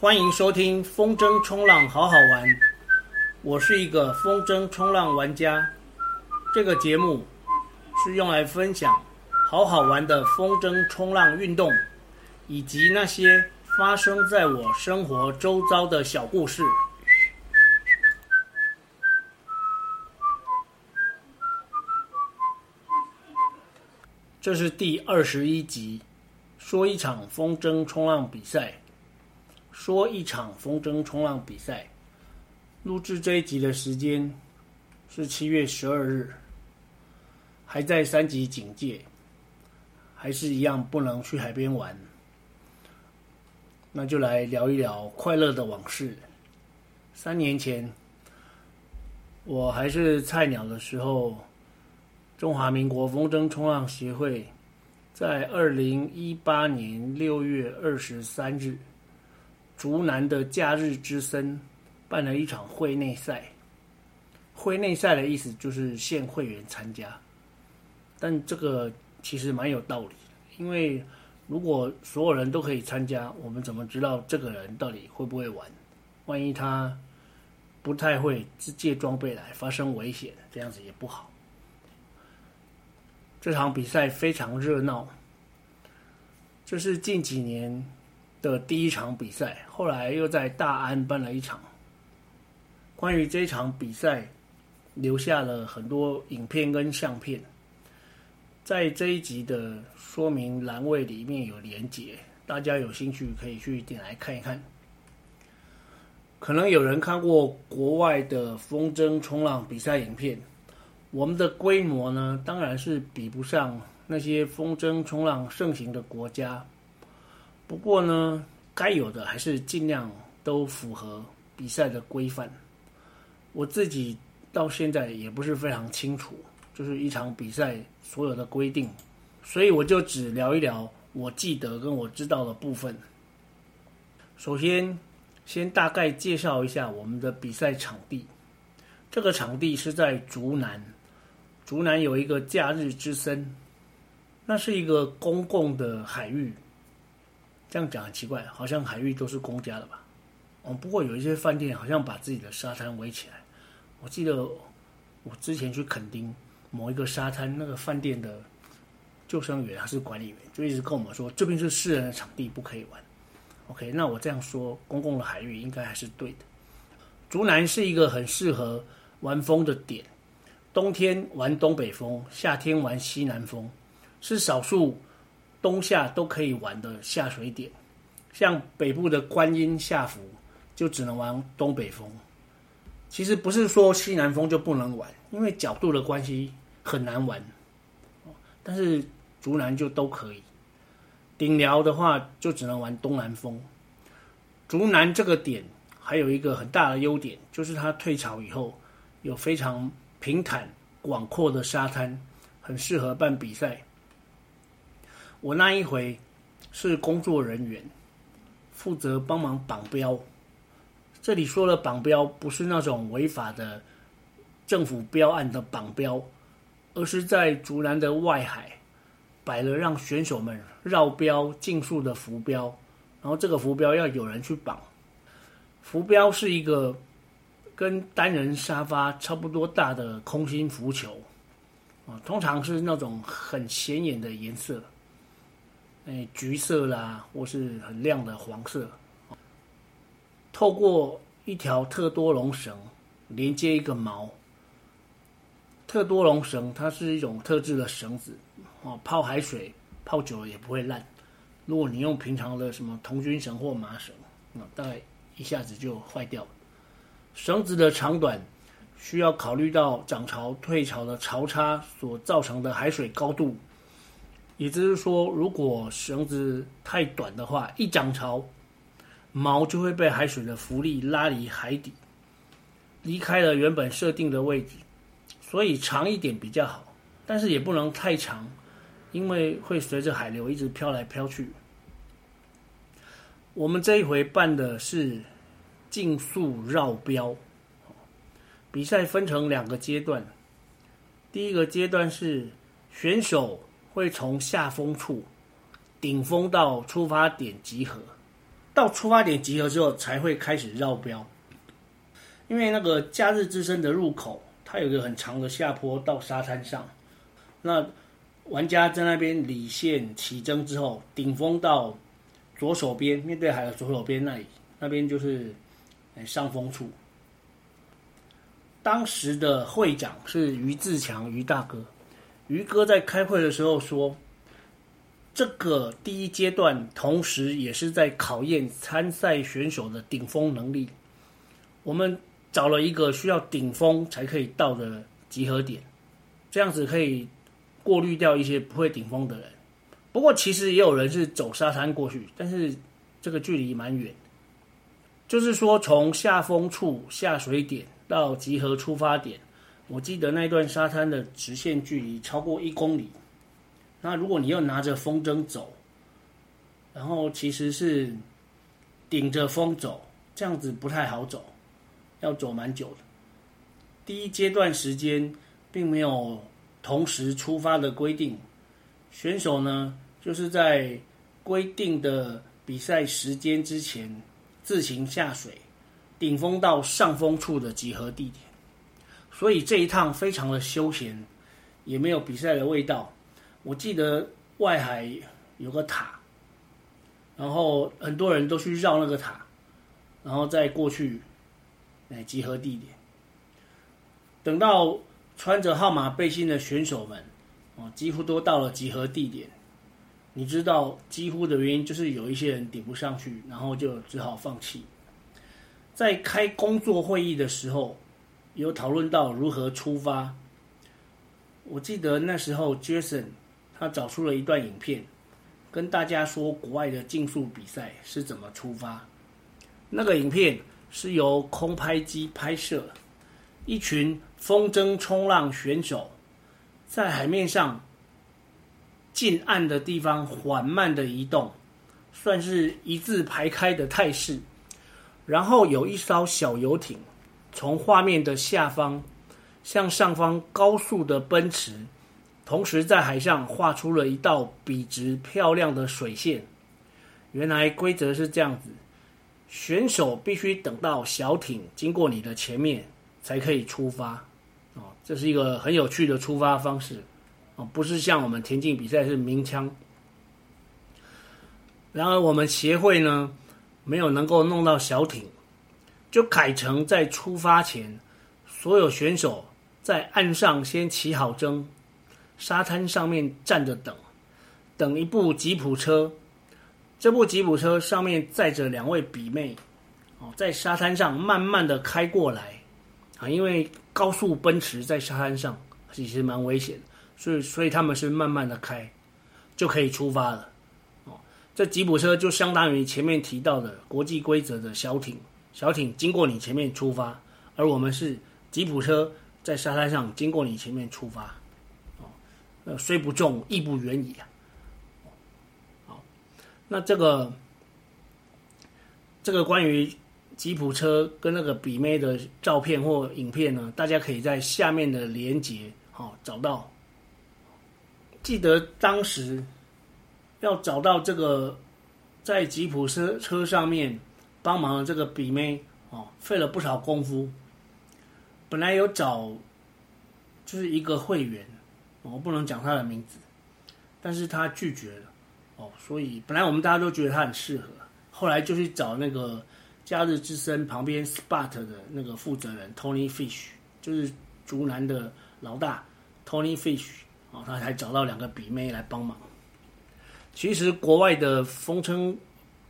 欢迎收听风筝冲浪好好玩，我是一个风筝冲浪玩家。这个节目是用来分享好好玩的风筝冲浪运动，以及那些发生在我生活周遭的小故事。这是第二十一集，说一场风筝冲浪比赛。说一场风筝冲浪比赛，录制这一集的时间是七月十二日，还在三级警戒，还是一样不能去海边玩。那就来聊一聊快乐的往事。三年前，我还是菜鸟的时候，中华民国风筝冲浪协会在二零一八年六月二十三日。竹南的假日之森办了一场会内赛。会内赛的意思就是限会员参加，但这个其实蛮有道理，因为如果所有人都可以参加，我们怎么知道这个人到底会不会玩？万一他不太会，借装备来发生危险，这样子也不好。这场比赛非常热闹，这是近几年的第一场比赛，后来又在大安办了一场。关于这场比赛，留下了很多影片跟相片，在这一集的说明栏位里面有连结，大家有兴趣可以去点来看一看。可能有人看过国外的风筝冲浪比赛影片，我们的规模呢，当然是比不上那些风筝冲浪盛行的国家。不过呢，该有的还是尽量都符合比赛的规范。我自己到现在也不是非常清楚，就是一场比赛所有的规定，所以我就只聊一聊我记得跟我知道的部分。首先，先大概介绍一下我们的比赛场地。这个场地是在竹南，竹南有一个假日之森，那是一个公共的海域。这样讲很奇怪，好像海域都是公家的吧？哦，不过有一些饭店好像把自己的沙滩围起来。我记得我之前去垦丁某一个沙滩，那个饭店的救生员还是管理员，就一直跟我们说，这边是私人的场地，不可以玩。OK，那我这样说，公共的海域应该还是对的。竹南是一个很适合玩风的点，冬天玩东北风，夏天玩西南风，是少数。冬夏都可以玩的下水点，像北部的观音下福就只能玩东北风。其实不是说西南风就不能玩，因为角度的关系很难玩。但是竹南就都可以。顶寮的话就只能玩东南风。竹南这个点还有一个很大的优点，就是它退潮以后有非常平坦广阔的沙滩，很适合办比赛。我那一回是工作人员，负责帮忙绑标。这里说的绑标不是那种违法的政府标案的绑标，而是在竹南的外海摆了让选手们绕标竞速的浮标，然后这个浮标要有人去绑。浮标是一个跟单人沙发差不多大的空心浮球，啊，通常是那种很显眼的颜色。哎，橘色啦，或是很亮的黄色，透过一条特多龙绳连接一个锚。特多龙绳它是一种特制的绳子，哦，泡海水泡久了也不会烂。如果你用平常的什么童军绳或麻绳，那大概一下子就坏掉了。绳子的长短需要考虑到涨潮、退潮的潮差所造成的海水高度。也就是说，如果绳子太短的话，一涨潮，锚就会被海水的浮力拉离海底，离开了原本设定的位置。所以长一点比较好，但是也不能太长，因为会随着海流一直飘来飘去。我们这一回办的是竞速绕标，比赛分成两个阶段，第一个阶段是选手。会从下风处顶风到出发点集合，到出发点集合之后才会开始绕标。因为那个假日之声的入口，它有一个很长的下坡到沙滩上，那玩家在那边理线起征之后，顶风到左手边，面对海的左手边那里，那边就是上风处。当时的会长是于自强，于大哥。于哥在开会的时候说：“这个第一阶段，同时也是在考验参赛选手的顶峰能力。我们找了一个需要顶峰才可以到的集合点，这样子可以过滤掉一些不会顶峰的人。不过，其实也有人是走沙滩过去，但是这个距离蛮远。就是说，从下风处下水点到集合出发点。”我记得那段沙滩的直线距离超过一公里，那如果你又拿着风筝走，然后其实是顶着风走，这样子不太好走，要走蛮久的。第一阶段时间并没有同时出发的规定，选手呢就是在规定的比赛时间之前自行下水，顶风到上风处的集合地点。所以这一趟非常的休闲，也没有比赛的味道。我记得外海有个塔，然后很多人都去绕那个塔，然后再过去，哎集合地点。等到穿着号码背心的选手们，哦，几乎都到了集合地点。你知道几乎的原因就是有一些人顶不上去，然后就只好放弃。在开工作会议的时候。有讨论到如何出发。我记得那时候，Jason 他找出了一段影片，跟大家说国外的竞速比赛是怎么出发。那个影片是由空拍机拍摄，一群风筝冲浪选手在海面上近岸的地方缓慢的移动，算是一字排开的态势。然后有一艘小游艇。从画面的下方向上方高速的奔驰，同时在海上画出了一道笔直漂亮的水线。原来规则是这样子：选手必须等到小艇经过你的前面才可以出发。哦，这是一个很有趣的出发方式。哦，不是像我们田径比赛是鸣枪。然而我们协会呢，没有能够弄到小艇。就改成在出发前，所有选手在岸上先起好征，沙滩上面站着等，等一部吉普车。这部吉普车上面载着两位比妹，哦，在沙滩上慢慢的开过来，啊，因为高速奔驰在沙滩上其实蛮危险，所以所以他们是慢慢的开，就可以出发了。哦，这吉普车就相当于前面提到的国际规则的小艇。小艇经过你前面出发，而我们是吉普车在沙滩上经过你前面出发，哦，呃，虽不重，亦不远矣啊。好，那这个这个关于吉普车跟那个比妹的照片或影片呢，大家可以在下面的连接好找到。记得当时要找到这个在吉普车车上面。帮忙的这个比妹哦，费了不少功夫。本来有找，就是一个会员，我不能讲他的名字，但是他拒绝了哦，所以本来我们大家都觉得他很适合，后来就去找那个假日之声旁边 Spot 的那个负责人 Tony Fish，就是竹南的老大 Tony Fish 哦，他才找到两个比妹来帮忙。其实国外的风称。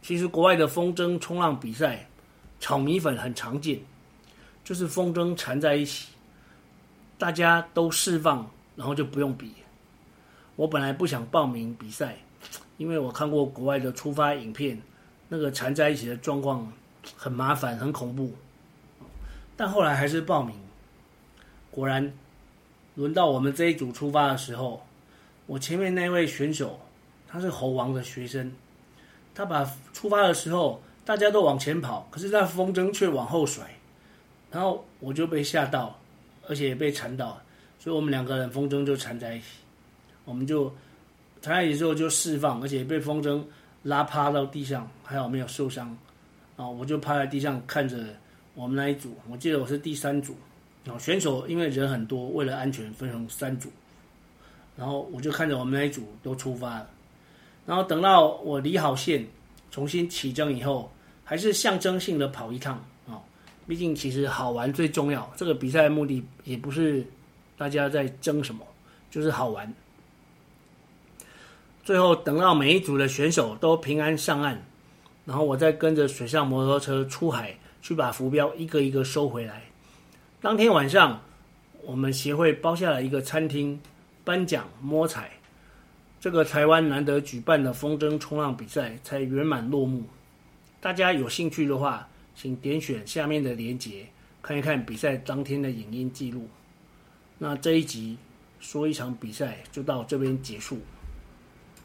其实国外的风筝冲浪比赛，炒米粉很常见，就是风筝缠在一起，大家都释放，然后就不用比。我本来不想报名比赛，因为我看过国外的出发影片，那个缠在一起的状况很麻烦、很恐怖。但后来还是报名。果然，轮到我们这一组出发的时候，我前面那位选手，他是猴王的学生。他把出发的时候，大家都往前跑，可是那风筝却往后甩，然后我就被吓到，而且也被缠到，所以我们两个人风筝就缠在一起，我们就缠在一起之后就释放，而且被风筝拉趴到地上，还好没有受伤。啊，我就趴在地上看着我们那一组，我记得我是第三组。然后选手因为人很多，为了安全分成三组。然后我就看着我们那一组都出发了。然后等到我离好线，重新起征以后，还是象征性的跑一趟啊。毕竟其实好玩最重要。这个比赛的目的也不是大家在争什么，就是好玩。最后等到每一组的选手都平安上岸。然后我再跟着水上摩托车出海，去把浮标一个一个收回来。当天晚上，我们协会包下了一个餐厅，颁奖摸彩，这个台湾难得举办的风筝冲浪比赛才圆满落幕。大家有兴趣的话，请点选下面的链接，看一看比赛当天的影音记录。那这一集说一场比赛就到这边结束。